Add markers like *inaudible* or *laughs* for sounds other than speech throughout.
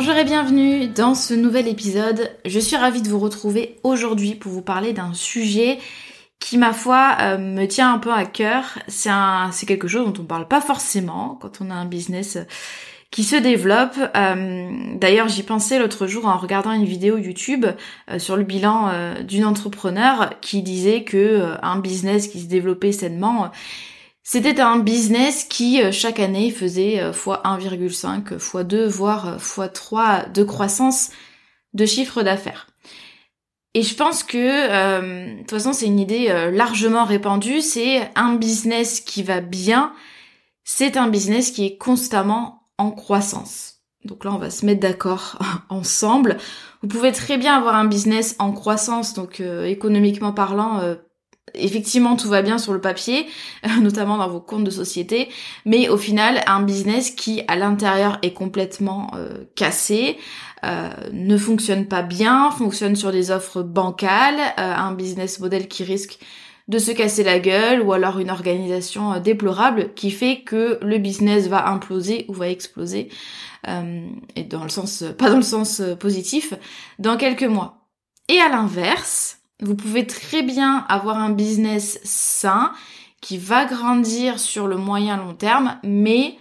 Bonjour et bienvenue dans ce nouvel épisode. Je suis ravie de vous retrouver aujourd'hui pour vous parler d'un sujet qui, ma foi, euh, me tient un peu à cœur. C'est quelque chose dont on parle pas forcément quand on a un business qui se développe. Euh, d'ailleurs, j'y pensais l'autre jour en regardant une vidéo YouTube euh, sur le bilan d'une entrepreneur qui disait que un business qui se développait sainement c'était un business qui euh, chaque année faisait x1,5, x2, voire x3 euh, de croissance de chiffre d'affaires. Et je pense que, euh, de toute façon, c'est une idée largement répandue, c'est un business qui va bien, c'est un business qui est constamment en croissance. Donc là, on va se mettre d'accord *laughs* ensemble. Vous pouvez très bien avoir un business en croissance, donc économiquement parlant, effectivement tout va bien sur le papier, *laughs* notamment dans vos comptes de société, mais au final un business qui à l'intérieur est complètement euh, cassé, euh, ne fonctionne pas bien, fonctionne sur des offres bancales, euh, un business model qui risque de se casser la gueule ou alors une organisation déplorable qui fait que le business va imploser ou va exploser et dans le sens pas dans le sens positif dans quelques mois. Et à l'inverse, vous pouvez très bien avoir un business sain qui va grandir sur le moyen long terme, mais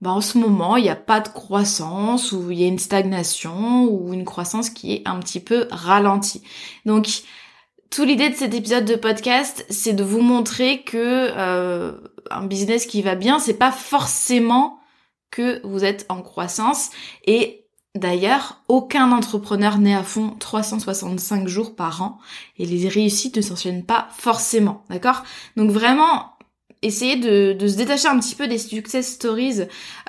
bah, en ce moment, il n'y a pas de croissance ou il y a une stagnation ou une croissance qui est un petit peu ralentie. Donc, toute l'idée de cet épisode de podcast, c'est de vous montrer que euh, un business qui va bien, c'est pas forcément que vous êtes en croissance et D'ailleurs, aucun entrepreneur n'est à fond 365 jours par an et les réussites ne s'enchaînent pas forcément, d'accord? Donc vraiment, essayez de, se détacher un petit peu des success stories,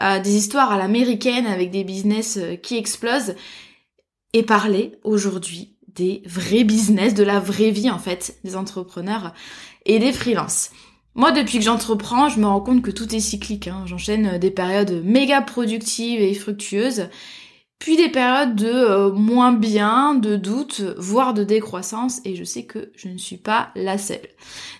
euh, des histoires à l'américaine avec des business euh, qui explosent et parler aujourd'hui des vrais business, de la vraie vie en fait, des entrepreneurs et des freelances. Moi, depuis que j'entreprends, je me rends compte que tout est cyclique. Hein. J'enchaîne des périodes méga productives et fructueuses puis des périodes de euh, moins bien, de doute, voire de décroissance, et je sais que je ne suis pas la seule.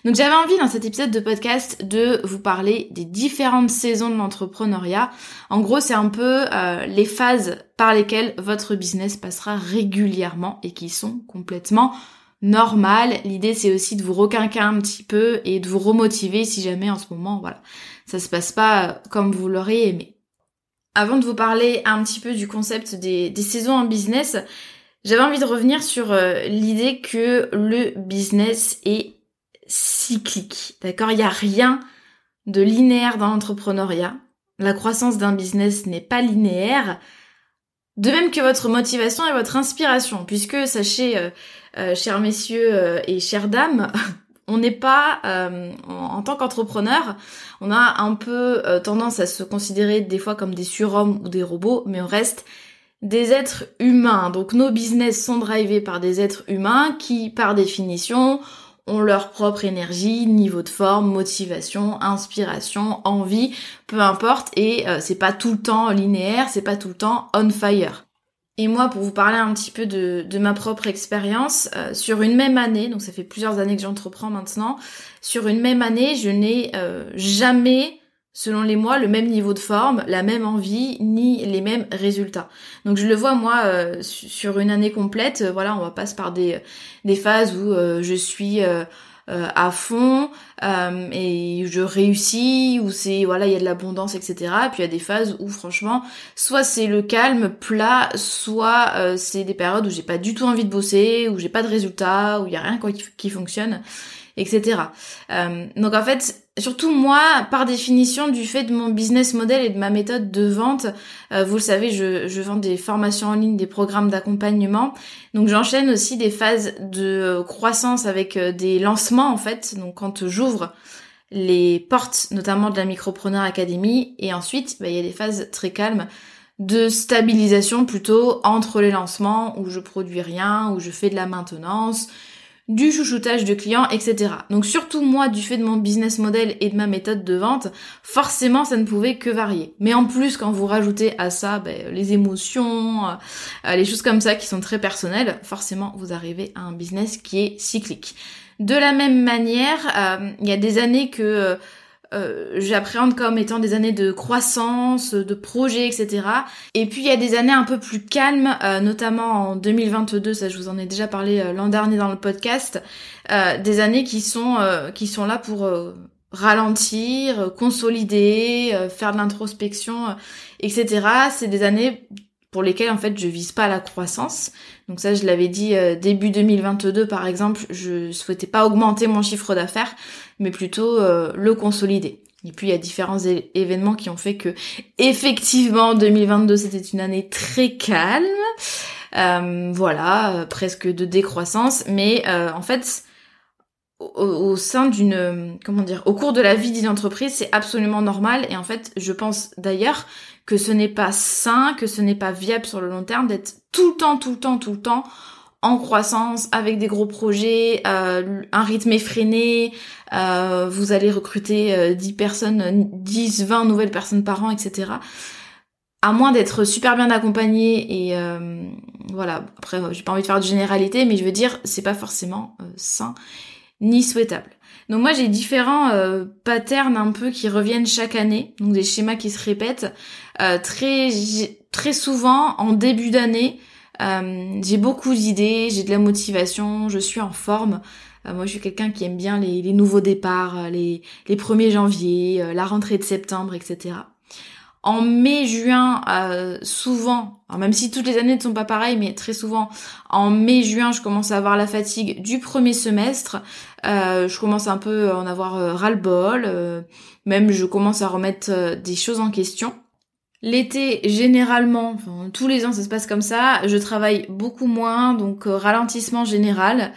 Donc j'avais envie dans cet épisode de podcast de vous parler des différentes saisons de l'entrepreneuriat. En gros, c'est un peu euh, les phases par lesquelles votre business passera régulièrement et qui sont complètement normales. L'idée c'est aussi de vous requinquer un petit peu et de vous remotiver si jamais en ce moment, voilà, ça se passe pas comme vous l'auriez aimé. Avant de vous parler un petit peu du concept des, saisons en business, j'avais envie de revenir sur euh, l'idée que le business est cyclique. D'accord? Il n'y a rien de linéaire dans l'entrepreneuriat. La croissance d'un business n'est pas linéaire. De même que votre motivation et votre inspiration, puisque sachez, euh, euh, chers messieurs et chères dames, *laughs* on n'est pas, euh, en, tant qu'entrepreneur, on a un peu euh, tendance à se considérer des fois comme des surhommes ou des robots, mais on reste des êtres humains. Donc nos business sont drivés par des êtres humains qui, par définition, ont leur propre énergie, niveau de forme, motivation, inspiration, envie, peu importe, et euh, c'est pas tout le temps linéaire, c'est pas tout le temps on fire. Et moi, pour vous parler un petit peu de, ma propre expérience, euh, sur une même année, donc ça fait plusieurs années que j'entreprends maintenant, sur une même année, je n'ai euh, jamais, selon les mois, le même niveau de forme, la même envie, ni les mêmes résultats. Donc je le vois moi euh, sur une année complète, voilà, on va passer par des, des phases où je suis euh, à fond euh, et je réussis ou c'est voilà il y a de l'abondance etc puis il y a des phases où franchement soit c'est le calme plat soit euh, c'est des périodes où j'ai pas du tout envie de bosser où j'ai pas de résultats où il y a rien quoi qui fonctionne etc. Euh, donc en fait, surtout moi, par définition, du fait de mon business model et de ma méthode de vente, euh, vous le savez, je, je, vends des formations en ligne, des programmes d'accompagnement. Donc j'enchaîne aussi des phases de croissance avec euh, des lancements en fait. Donc quand j'ouvre les portes, notamment de la Micropreneur Academy, et ensuite bah, il y a des phases très calmes de stabilisation plutôt entre les lancements où je produis rien, où je fais de la maintenance, du chouchoutage de clients, etc. Donc surtout moi, du fait de mon business model et de ma méthode de vente, forcément ça ne pouvait que varier. Mais en plus, quand vous rajoutez à ça ben, les émotions, euh, les choses comme ça qui sont très personnelles, forcément vous arrivez à un business qui est cyclique. De la même manière, euh, il y a des années que euh, euh, j'appréhende comme étant des années de croissance, de projets, etc. Et puis il y a des années un peu plus calmes, euh, notamment en 2022, ça je vous en ai déjà parlé euh, l'an dernier dans le podcast, des années qui sont qui sont là pour ralentir, consolider, faire de l'introspection, etc. C'est des années pour lesquelles en fait je vise pas la croissance. Donc ça je l'avais dit début 2022 par exemple, je souhaitais pas augmenter mon chiffre d'affaires, mais plutôt euh, le consolider. Et puis il y a différents événements qui ont fait que effectivement 2022 c'était une année très calme, euh, voilà, euh, presque de décroissance, mais en fait au, sein d'une comment dire au cours de la vie d'une entreprise c'est absolument normal. Et en fait je pense d'ailleurs que ce n'est pas sain que ce n'est pas viable sur le long terme d'être tout le temps tout le temps tout le temps en croissance, avec des gros projets, euh, un rythme effréné, euh, vous allez recruter 10 euh, personnes, 10, 20 nouvelles personnes par an, etc. À moins d'être super bien accompagné et voilà, après j'ai pas envie de faire de généralité, mais je veux dire, c'est pas forcément sain ni souhaitable. Donc moi j'ai différents patterns un peu qui reviennent chaque année, donc des schémas qui se répètent très très souvent en début d'année. Euh, j'ai beaucoup d'idées, j'ai de la motivation, je suis en forme. Euh, moi, je suis quelqu'un qui aime bien les, nouveaux départs, euh, les, les 1er janvier, la rentrée de septembre, etc. En mai, juin, souvent, même si toutes les années ne sont pas pareilles, mais très souvent, en mai, juin, je commence à avoir la fatigue du premier semestre. je commence un peu à en avoir ras-le-bol. même, je commence à remettre des choses en question. L'été, généralement, tous les ans ça se passe comme ça, je travaille beaucoup moins, donc euh, ralentissement général.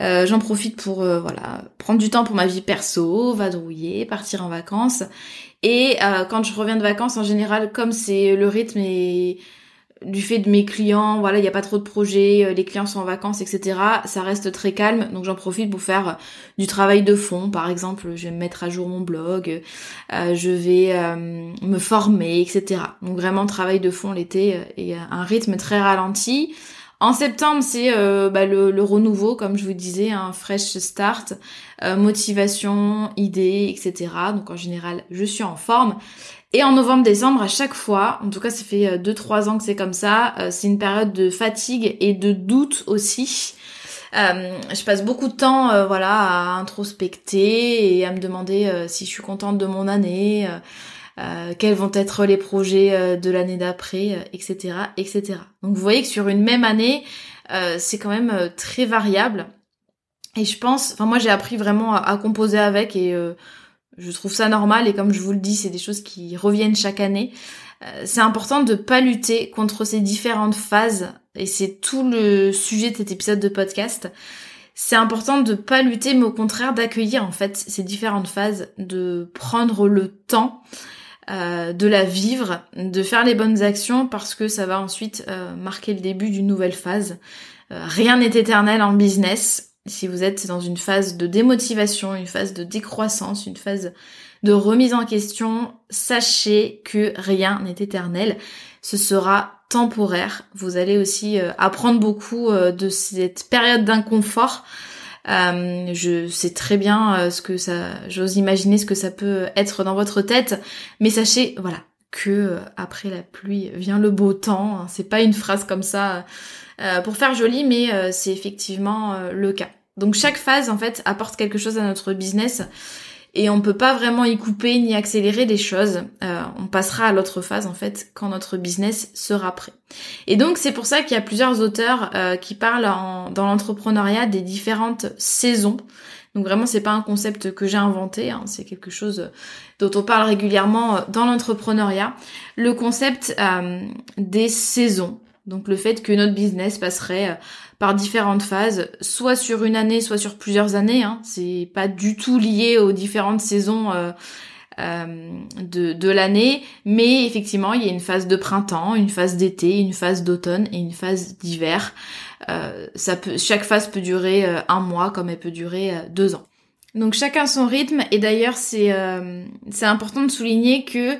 Euh, j'en profite pour euh, voilà prendre du temps pour ma vie perso, vadrouiller, partir en vacances. Et quand je reviens de vacances, en général, comme c'est le rythme du fait de mes clients, voilà, il n'y a pas trop de projets, euh, les clients sont en vacances, etc. Ça reste très calme, donc j'en profite pour faire euh, du travail de fond. Par exemple, je vais mettre à jour mon blog, euh, je vais me former, etc. Donc vraiment travail de fond l'été et un rythme très ralenti. En septembre, c'est bah, le, renouveau, comme je vous disais, un fresh start, motivation, idées, etc. Donc en général, je suis en forme. Et en novembre-décembre, à chaque fois, en tout cas ça fait 2-3 euh, ans que c'est comme ça, euh, c'est une période de fatigue et de doute aussi. Euh, je passe beaucoup de temps voilà, à introspecter et à me demander si je suis contente de mon année, quels vont être les projets de l'année d'après, etc., etc. Donc vous voyez que sur une même année, c'est quand même très variable. Et je pense, enfin moi j'ai appris vraiment à, composer avec et je trouve ça normal et comme je vous le dis, c'est des choses qui reviennent chaque année. Euh, c'est important de pas lutter contre ces différentes phases et c'est tout le sujet de cet épisode de podcast. C'est important de pas lutter mais au contraire d'accueillir en fait ces différentes phases, de prendre le temps euh, de la vivre, de faire les bonnes actions parce que ça va ensuite euh, marquer le début d'une nouvelle phase. rien n'est éternel en business si vous êtes dans une phase de démotivation, une phase de décroissance, une phase de remise en question, sachez que rien n'est éternel. Ce sera temporaire. Vous allez aussi apprendre beaucoup de cette période d'inconfort. Je sais très bien ce que ça, j'ose imaginer ce que ça peut être dans votre tête, mais sachez, voilà, que après la pluie vient le beau temps. Hein. C'est pas une phrase comme ça pour faire joli, mais c'est effectivement le cas. Donc chaque phase en fait apporte quelque chose à notre business et on peut pas vraiment y couper ni accélérer les choses. Euh, on passera à l'autre phase en fait quand notre business sera prêt. Et donc c'est pour ça qu'il y a plusieurs auteurs euh, qui parlent dans l'entrepreneuriat des différentes saisons. Donc vraiment c'est pas un concept que j'ai inventé, hein, c'est quelque chose dont on parle régulièrement dans l'entrepreneuriat. Le concept euh, des saisons. Donc le fait que notre business passerait par différentes phases, soit sur une année, soit sur plusieurs années. Hein. C'est pas du tout lié aux différentes saisons euh, euh, de, de l'année, mais effectivement, il y a une phase de printemps, une phase d'été, une phase d'automne et une phase d'hiver. Euh, ça peut, chaque phase peut durer un mois, comme elle peut durer deux ans. Donc chacun son rythme. Et d'ailleurs, c'est c'est important de souligner que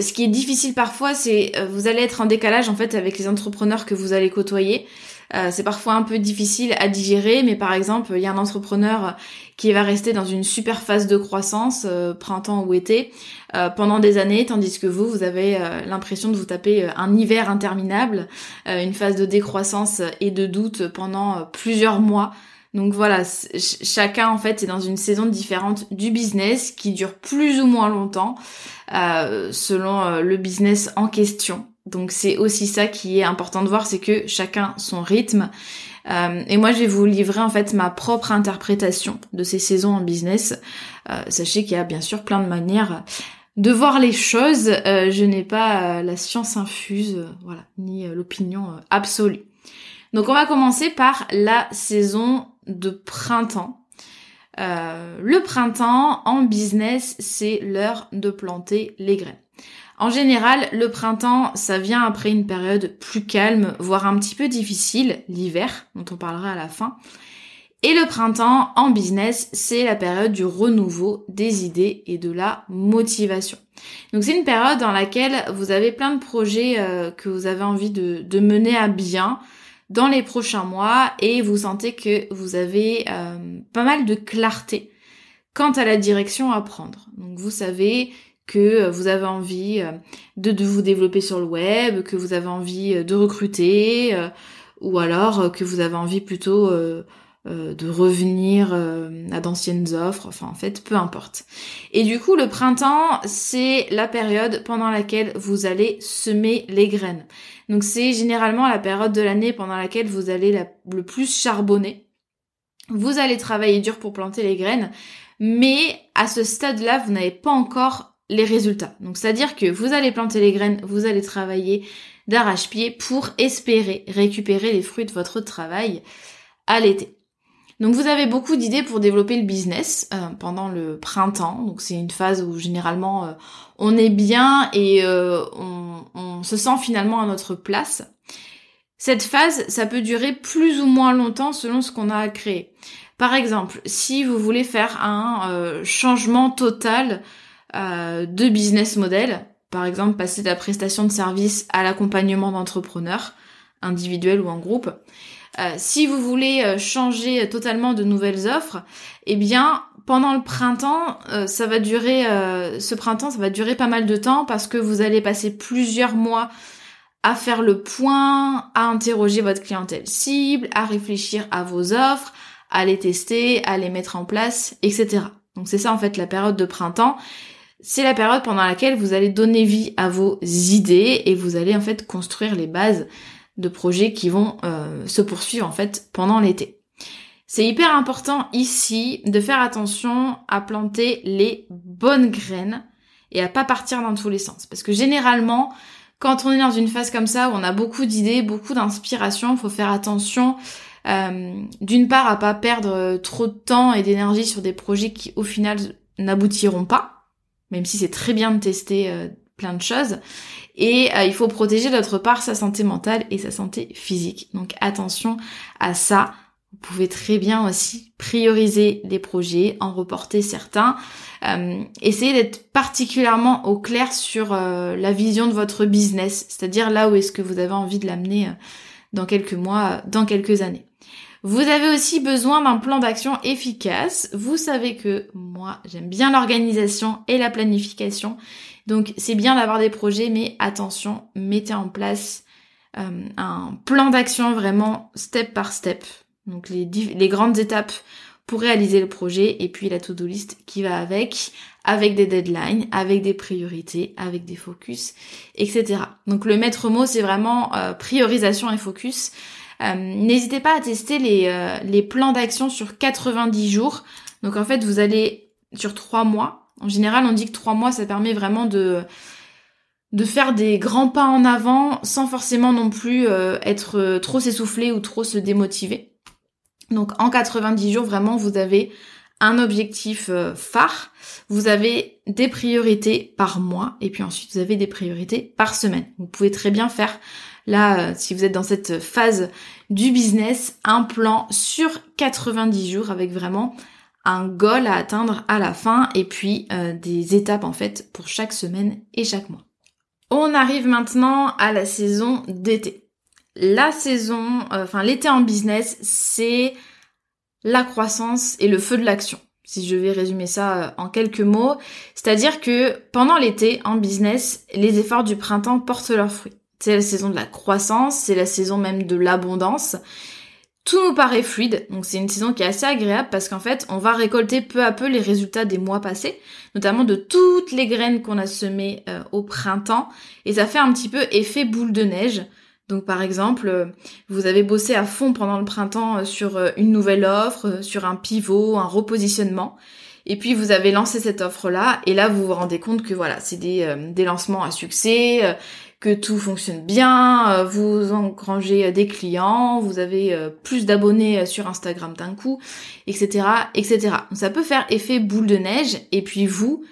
ce qui est difficile parfois, c'est vous allez être en décalage en fait avec les entrepreneurs que vous allez côtoyer. Euh, c'est parfois un peu difficile à digérer, mais par exemple, il y a un entrepreneur qui va rester dans une super phase de croissance, euh, printemps ou été, euh, pendant des années, tandis que vous, vous avez l'impression de vous taper un hiver interminable, une phase de décroissance et de doute pendant plusieurs mois. Donc voilà, chacun en fait est dans une saison différente du business qui dure plus ou moins longtemps selon le business en question. Donc c'est aussi ça qui est important de voir, c'est que chacun son rythme. Euh, et moi je vais vous livrer en fait ma propre interprétation de ces saisons en business. Euh, sachez qu'il y a bien sûr plein de manières de voir les choses. Euh, je n'ai pas la science infuse, voilà, ni l'opinion absolue. Donc on va commencer par la saison de printemps. le printemps en business, c'est l'heure de planter les graines. En général, le printemps, ça vient après une période plus calme, voire un petit peu difficile, l'hiver, dont on parlera à la fin. Et le printemps, en business, c'est la période du renouveau des idées et de la motivation. Donc c'est une période dans laquelle vous avez plein de projets euh, que vous avez envie de, mener à bien dans les prochains mois et vous sentez que vous avez euh, pas mal de clarté quant à la direction à prendre. Donc vous savez que euh, vous avez envie euh, de, vous développer sur le web, que vous avez envie euh, de recruter, ou alors que vous avez envie plutôt de revenir à d'anciennes offres, enfin en fait peu importe. Et du coup le printemps c'est la période pendant laquelle vous allez semer les graines. Donc c'est généralement la période de l'année pendant laquelle vous allez le plus charbonner. Vous allez travailler dur pour planter les graines, mais à ce stade-là vous n'avez pas encore les résultats. Donc c'est-à-dire que vous allez planter les graines, vous allez travailler d'arrache-pied pour espérer récupérer les fruits de votre travail à l'été. Donc vous avez beaucoup d'idées pour développer le business euh, pendant le printemps. Donc c'est une phase où généralement euh, on est bien et euh, on, on, se sent finalement à notre place. Cette phase, ça peut durer plus ou moins longtemps selon ce qu'on a à. Par exemple, si vous voulez faire un changement total euh, de business model. Par exemple, passer de la prestation de service à l'accompagnement d'entrepreneurs, individuels ou en groupe. Euh, si vous voulez euh, changer totalement de nouvelles offres, eh bien, pendant le printemps, ça va durer, ce printemps, ça va durer pas mal de temps parce que vous allez passer plusieurs mois à faire le point, à interroger votre clientèle cible, à réfléchir à vos offres, à les tester, à les mettre en place, etc. Donc c'est ça en fait la période de printemps c'est la période pendant laquelle vous allez donner vie à vos idées et vous allez en fait construire les bases de projets qui vont euh, se poursuivre en fait pendant l'été. C'est hyper important ici de faire attention à planter les bonnes graines et à pas partir dans tous les sens. Parce que généralement, quand on est dans une phase comme ça où on a beaucoup d'idées, beaucoup d'inspiration, il faut faire attention euh, d'une part à pas perdre trop de temps et d'énergie sur des projets qui au final n'aboutiront pas même si c'est très bien de tester euh, plein de choses. Et euh, il faut protéger d'autre part sa santé mentale et sa santé physique. Donc attention à ça. Vous pouvez très bien aussi prioriser les projets, en reporter certains. Euh, essayez d'être particulièrement au clair sur la vision de votre business, c'est-à-dire là où est-ce que vous avez envie de l'amener dans quelques mois, dans quelques années. Vous avez aussi besoin d'un plan d'action efficace. Vous savez que moi, j'aime bien l'organisation et la planification. Donc c'est bien d'avoir des projets, mais attention, mettez en place euh, un plan d'action vraiment step par step. Donc les, les grandes étapes pour réaliser le projet et puis la to-do list qui va avec, avec des deadlines, avec des priorités, avec des focus, etc. Donc le maître mot c'est vraiment euh, priorisation et focus. Euh, n'hésitez pas à tester les, euh, plans d'action sur 90 jours. Donc en fait, vous allez sur 3 mois. En général, on dit que 3 mois, ça permet vraiment de faire des grands pas en avant sans forcément non plus euh, être trop s'essouffler ou trop se démotiver. Donc en 90 jours, vraiment, vous avez un objectif phare, vous avez des priorités par mois et puis ensuite vous avez des priorités par semaine. Vous pouvez très bien faire Là, euh, si vous êtes dans cette phase du business, un plan sur 90 jours avec vraiment un goal à atteindre à la fin et puis euh, des étapes en fait pour chaque semaine et chaque mois. On arrive maintenant à la saison d'été. La saison, euh, enfin l'été en business, c'est la croissance et le feu de l'action. Si je vais résumer ça en quelques mots, c'est-à-dire que pendant l'été en business, les efforts du printemps portent leurs fruits. C'est la saison de la croissance, c'est la saison même de l'abondance. Tout nous paraît fluide, donc c'est une saison qui est assez agréable parce qu'en fait, on va récolter peu à peu les résultats des mois passés, notamment de toutes les graines qu'on a semées euh, au printemps, et ça fait un petit peu effet boule de neige. Donc par exemple, euh, vous avez bossé à fond pendant le printemps euh, sur une nouvelle offre, sur un pivot, un repositionnement, et puis vous avez lancé cette offre-là, et là vous vous rendez compte que voilà, c'est des, des lancements à succès, que tout fonctionne bien, euh, vous engrangez euh, des clients, vous avez euh, plus d'abonnés sur Instagram d'un coup, etc., etc. ça peut faire effet boule de neige. Et puis vous,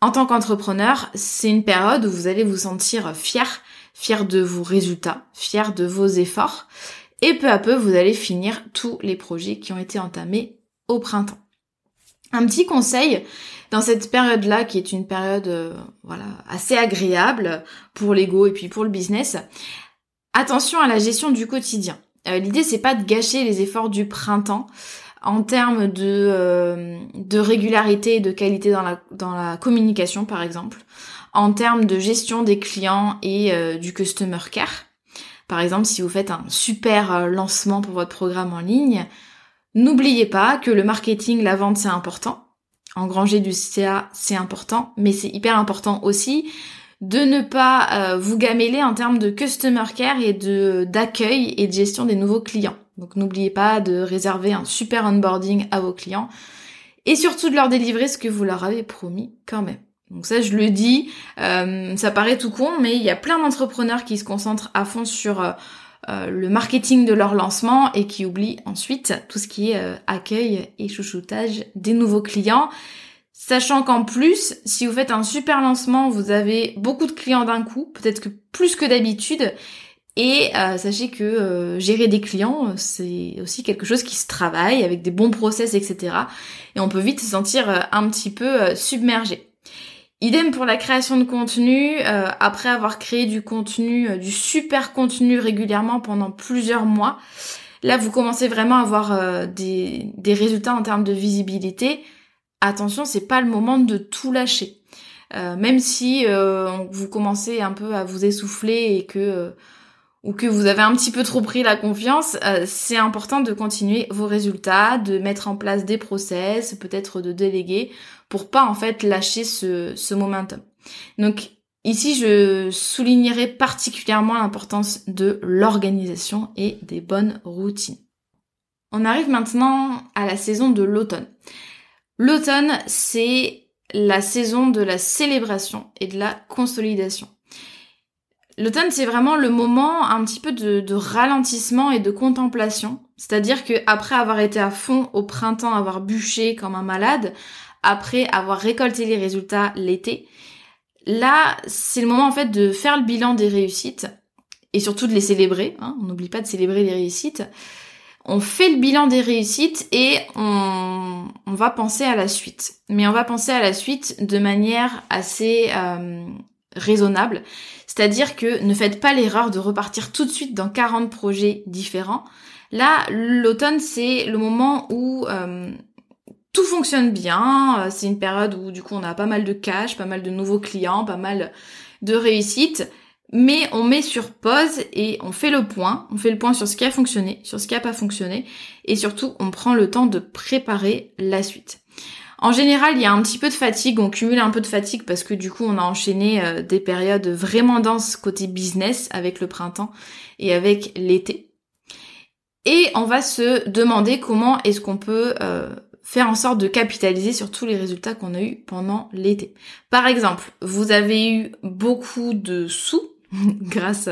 en tant qu'entrepreneur, c'est une période où vous allez vous sentir fier, fier de vos résultats, fier de vos efforts. Et peu à peu, vous allez finir tous les projets qui ont été entamés au printemps. Un petit conseil, dans cette période-là, qui est une période euh, voilà assez agréable pour l'ego et puis pour le business, attention à la gestion du quotidien. Euh, L'idée c'est pas de gâcher les efforts du printemps en termes de, euh, de régularité et de qualité dans la, dans la communication par exemple, en termes de gestion des clients et du customer care. Par exemple, si vous faites un super lancement pour votre programme en ligne, n'oubliez pas que le marketing, la vente c'est important engranger du CA, c'est important, mais c'est hyper important aussi de ne pas euh, vous gameler en termes de customer care et d'accueil et de gestion des nouveaux clients. Donc n'oubliez pas de réserver un super onboarding à vos clients et surtout de leur délivrer ce que vous leur avez promis quand même. Donc ça, je le dis, euh, ça paraît tout con, mais il y a plein d'entrepreneurs qui se concentrent à fond sur euh, euh, le marketing de leur lancement et qui oublie ensuite tout ce qui est euh, accueil et chouchoutage des nouveaux clients. Sachant qu'en plus, si vous faites un super lancement, vous avez beaucoup de clients d'un coup, peut-être que plus que d'habitude. Et euh, sachez que gérer des clients, c'est aussi quelque chose qui se travaille avec des bons process, etc. Et on peut vite se sentir un petit peu submergé. Idem pour la création de contenu, euh, après avoir créé du contenu, euh, du super contenu régulièrement pendant plusieurs mois, là vous commencez vraiment à avoir euh, des, des, résultats en termes de visibilité. Attention, c'est pas le moment de tout lâcher. même si vous commencez un peu à vous essouffler et que ou que vous avez un petit peu trop pris la confiance, c'est important de continuer vos résultats, de mettre en place des process, peut-être de déléguer pour pas en fait lâcher ce, ce momentum. Donc ici, je soulignerai particulièrement l'importance de l'organisation et des bonnes routines. On arrive maintenant à la saison de l'automne. L'automne, c'est la saison de la célébration et de la consolidation. L'automne, c'est vraiment le moment un petit peu de, de ralentissement et de contemplation. C'est-à-dire que après avoir été à fond au printemps, avoir bûché comme un malade, après avoir récolté les résultats l'été. Là, c'est le moment en fait de faire le bilan des réussites et surtout de les célébrer. Hein. On n'oublie pas de célébrer les réussites. on fait le bilan des réussites et on, on, va penser à la suite. Mais on va penser à la suite de manière assez euh, raisonnable. C'est-à-dire que ne faites pas l'erreur de repartir tout de suite dans 40 projets différents. Là, l'automne, c'est le moment où euh, tout fonctionne bien. C'est une période où du coup on a pas mal de cash, pas mal de nouveaux clients, pas mal de réussites mais on met sur pause et on fait le point, on fait le point sur ce qui a fonctionné, sur ce qui a pas fonctionné, et surtout on prend le temps de préparer la suite. En général, il y a un petit peu de fatigue, on cumule un peu de fatigue parce que du coup on a enchaîné euh, des périodes vraiment denses côté business avec le printemps et avec l'été. Et on va se demander comment est-ce qu'on peut euh, faire en sorte de capitaliser sur tous les résultats qu'on a eu pendant l'été. Par exemple, vous avez eu beaucoup de sous *laughs* grâce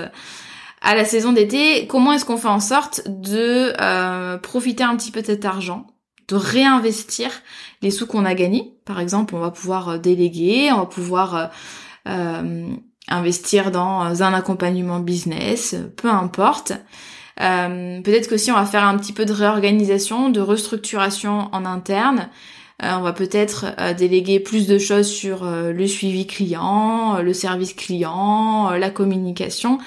à la saison d'été, comment est-ce qu'on fait en sorte de euh, profiter un petit peu de cet argent, de réinvestir les sous qu'on a gagnés. Par exemple, on va pouvoir euh, déléguer, on va pouvoir euh, investir dans un accompagnement business, peu importe. Peut-être que si on va faire un petit peu de réorganisation, de restructuration en interne, euh, on va peut-être euh, déléguer plus de choses sur euh, le suivi client, le service client, la communication.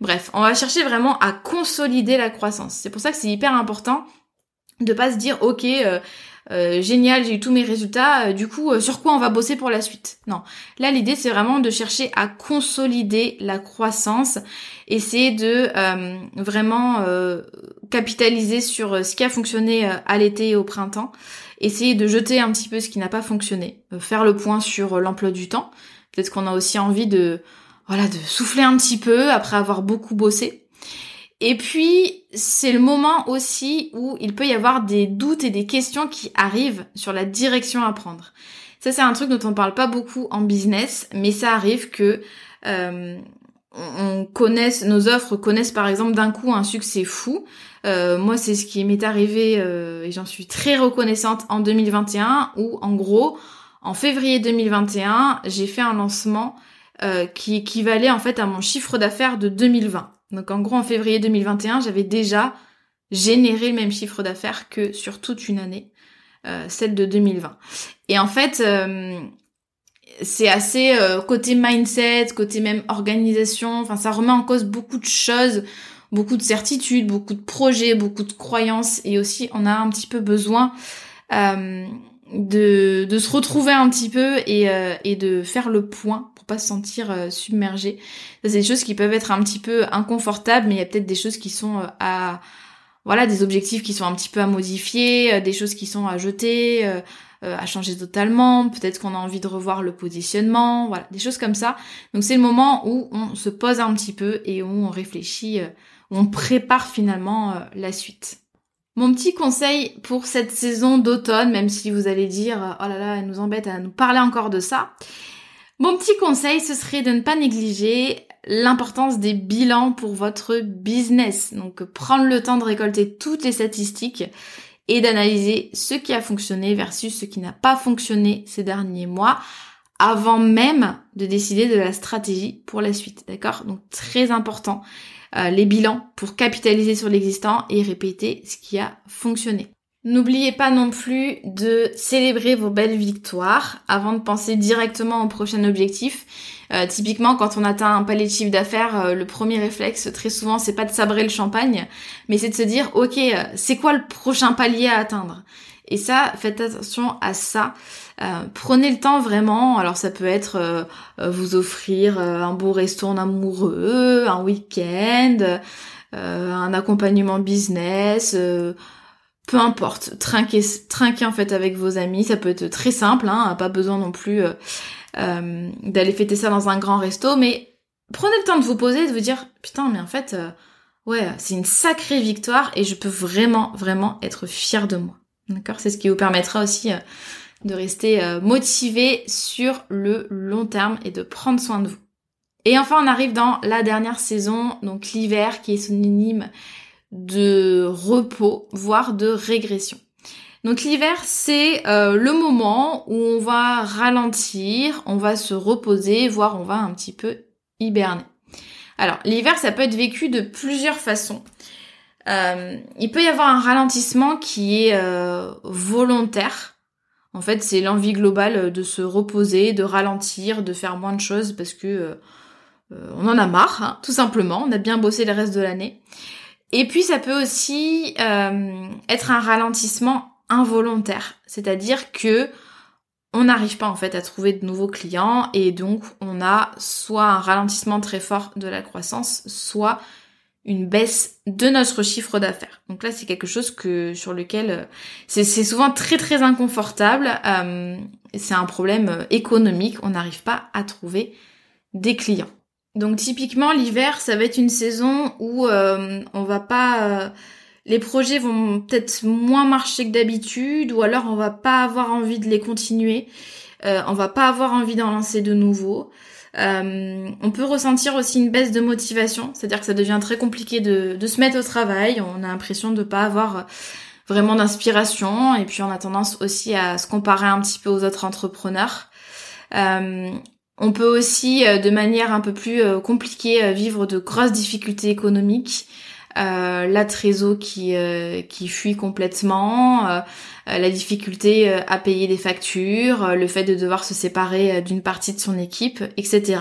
Bref, on va chercher vraiment à consolider la croissance. C'est pour ça que c'est hyper important de pas se dire ok génial j'ai eu tous mes résultats du coup sur quoi on va bosser pour la suite non là l'idée c'est vraiment de chercher à consolider la croissance essayer de vraiment capitaliser sur ce qui a fonctionné à l'été et au printemps essayer de jeter un petit peu ce qui n'a pas fonctionné, euh, faire le point sur euh, l'emploi du temps. Peut-être qu'on a aussi envie de voilà de souffler un petit peu après avoir beaucoup bossé. Et puis c'est le moment aussi où il peut y avoir des doutes et des questions qui arrivent sur la direction à prendre. Ça c'est un truc dont on parle pas beaucoup en business, mais ça arrive que euh, on connaisse, nos offres connaissent par exemple d'un coup un succès fou. Euh, moi, c'est ce qui m'est arrivé euh, et j'en suis très reconnaissante en 2021 où en gros, en février 2021, j'ai fait un lancement euh, qui équivalait en fait à mon chiffre d'affaires de 2020. Donc en gros, en février 2021, j'avais déjà généré le même chiffre d'affaires que sur toute une année, celle de 2020. Et en fait, c'est assez euh, côté mindset, côté même organisation, enfin ça remet en cause beaucoup de choses, beaucoup de certitudes, beaucoup de projets, beaucoup de croyances et aussi on a un petit peu besoin euh, de, de se retrouver un petit peu et, euh, de faire le point pas se sentir submergé. Ça c'est des choses qui peuvent être un petit peu inconfortables mais il y a peut-être des choses qui sont à voilà des objectifs qui sont un petit peu à modifier, des choses qui sont à jeter euh, à changer totalement, peut-être qu'on a envie de revoir le positionnement, voilà, des choses comme ça. Donc c'est le moment où on se pose un petit peu et où on réfléchit, euh, où on prépare finalement euh, la suite. Mon petit conseil pour cette saison d'automne, même si vous allez dire oh là là, elle nous embête à nous parler encore de ça. Mon petit conseil, ce serait de ne pas négliger l'importance des bilans pour votre business. Donc prendre le temps de récolter toutes les statistiques et d'analyser ce qui a fonctionné versus ce qui n'a pas fonctionné ces derniers mois avant même de décider de la stratégie pour la suite. D'accord? Donc très important, euh, les bilans pour capitaliser sur l'existant et répéter ce qui a fonctionné. N'oubliez pas non plus de célébrer vos belles victoires avant de penser directement au prochain objectif. Euh, typiquement, quand on atteint un palier de chiffre d'affaires, euh, le premier réflexe, très souvent, c'est pas de sabrer le champagne, mais c'est de se dire, ok, euh, c'est quoi le prochain palier à atteindre? Et ça, faites attention à ça. prenez le temps vraiment. Alors ça peut être vous offrir un beau resto en amoureux, un week-end, un accompagnement business peu importe, trinquer, trinquer en fait avec vos amis, ça peut être très simple, hein, pas besoin non plus euh, d'aller fêter ça dans un grand resto, mais prenez le temps de vous poser et de vous dire putain mais en fait euh, ouais c'est une sacrée victoire et je peux vraiment vraiment être fière de moi. D'accord? C'est ce qui vous permettra aussi euh, de rester motivé sur le long terme et de prendre soin de vous. Et enfin on arrive dans la dernière saison, donc l'hiver qui est synonyme de repos, voire de régression. Donc l'hiver, c'est euh, le moment où on va ralentir, on va se reposer, voire on va un petit peu hiberner. Alors l'hiver, ça peut être vécu de plusieurs façons. il peut y avoir un ralentissement qui est volontaire. En fait, c'est l'envie globale de se reposer, de ralentir, de faire moins de choses parce que on en a marre, hein, tout simplement. On a bien bossé le reste de l'année. Et puis ça peut aussi être un ralentissement involontaire, c'est-à-dire que on n'arrive pas en fait à trouver de nouveaux clients et donc on a soit un ralentissement très fort de la croissance, soit une baisse de notre chiffre d'affaires. Donc là, c'est quelque chose que sur lequel euh, c'est souvent très très inconfortable. Euh, c'est un problème euh, économique. On n'arrive pas à trouver des clients. Donc typiquement, l'hiver, ça va être une saison où euh, on va pas les projets vont peut-être moins marcher que d'habitude ou alors on va pas avoir envie de les continuer. Euh, on va pas avoir envie d'en lancer de nouveaux. Euh, on peut ressentir aussi une baisse de motivation, c'est-à-dire que ça devient très compliqué de, se mettre au travail. On a l'impression de pas avoir vraiment d'inspiration et puis on a tendance aussi à se comparer un petit peu aux autres entrepreneurs. Euh, on peut aussi, de manière un peu plus compliquée, vivre de grosses difficultés économiques. Euh, la trésor qui euh, qui fuit complètement, euh, la difficulté à payer des factures, le fait de devoir se séparer d'une partie de son équipe, etc.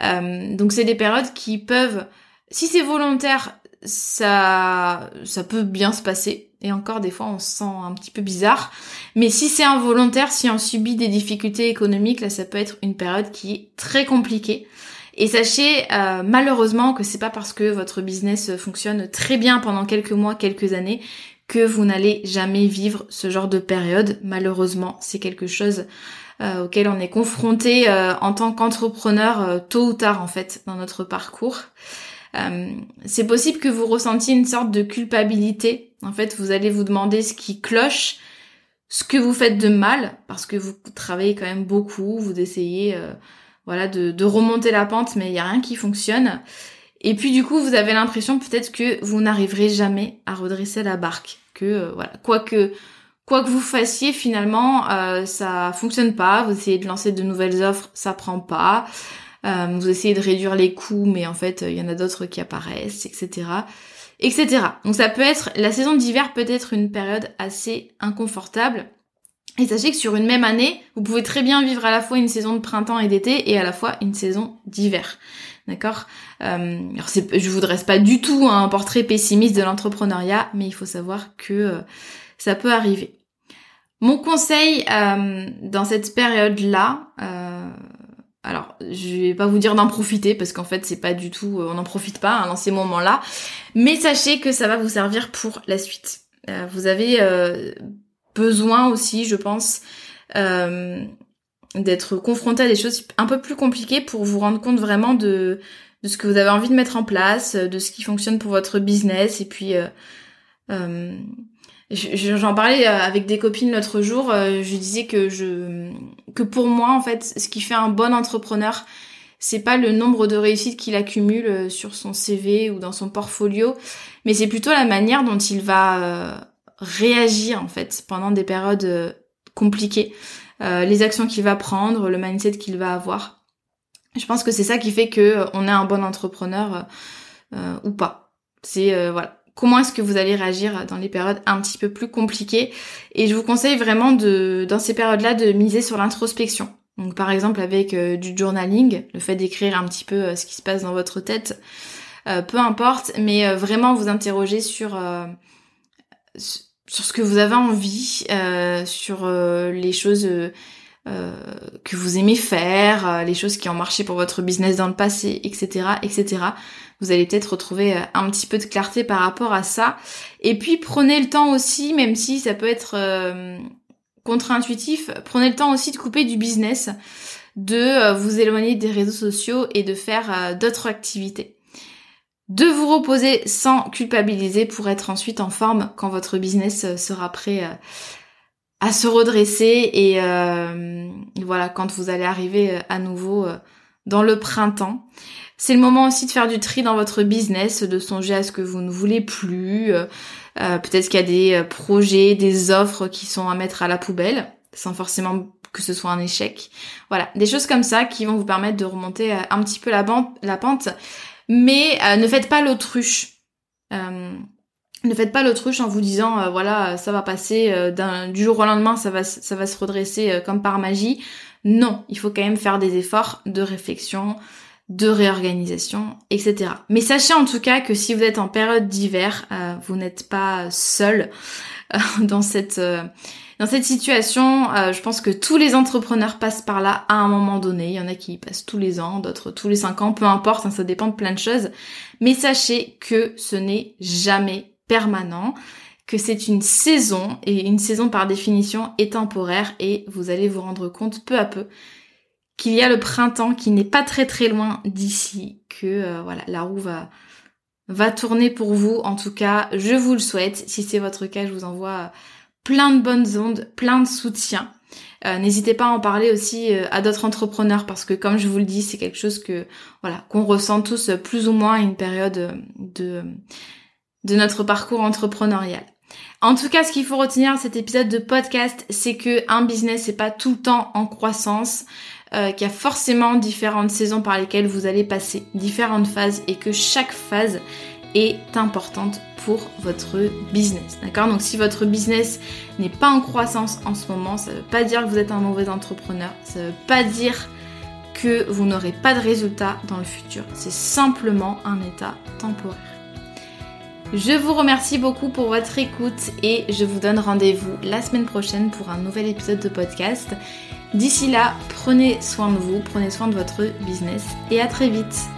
donc c'est des périodes qui peuvent, si c'est volontaire, ça ça peut bien se passer. Et encore des fois on se sent un petit peu bizarre. Mais si c'est involontaire, si on subit des difficultés économiques, là ça peut être une période qui est très compliquée. Et sachez euh, malheureusement que c'est pas parce que votre business fonctionne très bien pendant quelques mois, quelques années que vous n'allez jamais vivre ce genre de période. Malheureusement, c'est quelque chose euh, auquel on est confronté euh, en tant qu'entrepreneur tôt ou tard en fait dans notre parcours. C'est possible que vous ressentiez une sorte de culpabilité. En fait, vous allez vous demander ce qui cloche, ce que vous faites de mal, parce que vous travaillez quand même beaucoup, vous essayez voilà, de, remonter la pente, mais il n'y a rien qui fonctionne. Et puis du coup, vous avez l'impression peut-être que vous n'arriverez jamais à redresser la barque, que euh, voilà, quoi que quoi que vous fassiez, finalement, euh, ça fonctionne pas. Vous essayez de lancer de nouvelles offres, ça prend pas. Euh, vous essayez de réduire les coûts, mais en fait, il y en a d'autres qui apparaissent, etc., etc. Donc ça peut être la saison d'hiver peut être une période assez inconfortable et sachez que sur une même année, vous pouvez très bien vivre à la fois une saison de printemps et d'été et à la fois une saison d'hiver. D'accord? Euh, Alors je vous dresse pas du tout un portrait pessimiste de l'entrepreneuriat, mais il faut savoir que euh, ça peut arriver. Mon conseil euh, dans cette période-là, euh, alors je vais pas vous dire d'en profiter parce qu'en fait c'est pas du tout, on n'en profite pas hein, dans ces moments-là, mais sachez que ça va vous servir pour la suite. vous avez besoin aussi, je pense, euh, d'être confronté à des choses un peu plus compliquées pour vous rendre compte vraiment de, de ce que vous avez envie de mettre en place, de ce qui fonctionne pour votre business. Et puis, euh, euh, j'en parlais avec des copines l'autre jour. je disais que je, que pour moi, en fait, ce qui fait un bon entrepreneur, c'est pas le nombre de réussites qu'il accumule sur son CV ou dans son portfolio, mais c'est plutôt la manière dont il va réagir en fait pendant des périodes euh, compliquées, euh, les actions qu'il va prendre, le mindset qu'il va avoir. Je pense que c'est ça qui fait que euh, on est un bon entrepreneur ou pas. C'est voilà. Comment est-ce que vous allez réagir dans les périodes un petit peu plus compliquées Et je vous conseille vraiment de, dans ces périodes-là, de miser sur l'introspection. Donc par exemple avec du journaling, le fait d'écrire un petit peu ce qui se passe dans votre tête, peu importe, mais vraiment vous interroger sur sur ce que vous avez envie, euh, sur euh, les choses euh, que vous aimez faire, les choses qui ont marché pour votre business dans le passé, etc., etc. Vous allez peut-être retrouver un petit peu de clarté par rapport à ça. Et puis prenez le temps aussi, même si ça peut être contre-intuitif, prenez le temps aussi de couper du business, de vous éloigner des réseaux sociaux et de faire d'autres activités de vous reposer sans culpabiliser pour être ensuite en forme quand votre business euh, sera prêt euh, à se redresser et euh, voilà quand vous allez arriver à nouveau dans le printemps. C'est le moment aussi de faire du tri dans votre business, de songer à ce que vous ne voulez plus. Peut-être qu'il y a des projets, des offres qui sont à mettre à la poubelle, sans forcément que ce soit un échec. Voilà, des choses comme ça qui vont vous permettre de remonter un petit peu la, la pente mais euh, ne faites pas l'autruche. Euh, Ne faites pas l'autruche en vous disant euh, voilà ça va passer euh, du jour au lendemain ça va ça va se redresser euh, comme par magie. Non, il faut quand même faire des efforts de réflexion, de réorganisation, etc. Mais sachez en tout cas que si vous êtes en période d'hiver, vous n'êtes pas seul dans cette dans cette situation, euh, je pense que tous les entrepreneurs passent par là à un moment donné. Il y en a qui passent tous les ans, d'autres tous les cinq ans, peu importe, hein, ça dépend de plein de choses. Mais sachez que ce n'est jamais permanent, que c'est une saison, et une saison par définition est temporaire, et vous allez vous rendre compte peu à peu qu'il y a le printemps qui n'est pas très très loin d'ici, que euh, voilà, la roue va va tourner pour vous. En tout cas, je vous le souhaite. Si c'est votre cas, je vous envoie plein de bonnes ondes, plein de soutien. Euh, N'hésitez pas à en parler aussi euh, à d'autres entrepreneurs parce que comme je vous le dis, c'est quelque chose que voilà qu'on ressent tous plus ou moins à une période de de notre parcours entrepreneurial. En tout cas, ce qu'il faut retenir de cet épisode de podcast, c'est que un business c'est pas tout le temps en croissance, euh, qu'il y a forcément différentes saisons par lesquelles vous allez passer, différentes phases et que chaque phase est importante pour votre business. D'accord? Donc si votre business n'est pas en croissance en ce moment, ça ne veut pas dire que vous êtes un mauvais entrepreneur, ça ne veut pas dire que vous n'aurez pas de résultats dans le futur. C'est simplement un état temporaire. Je vous remercie beaucoup pour votre écoute et je vous donne rendez-vous la semaine prochaine pour un nouvel épisode de podcast. D'ici là, prenez soin de vous, prenez soin de votre business et à très vite.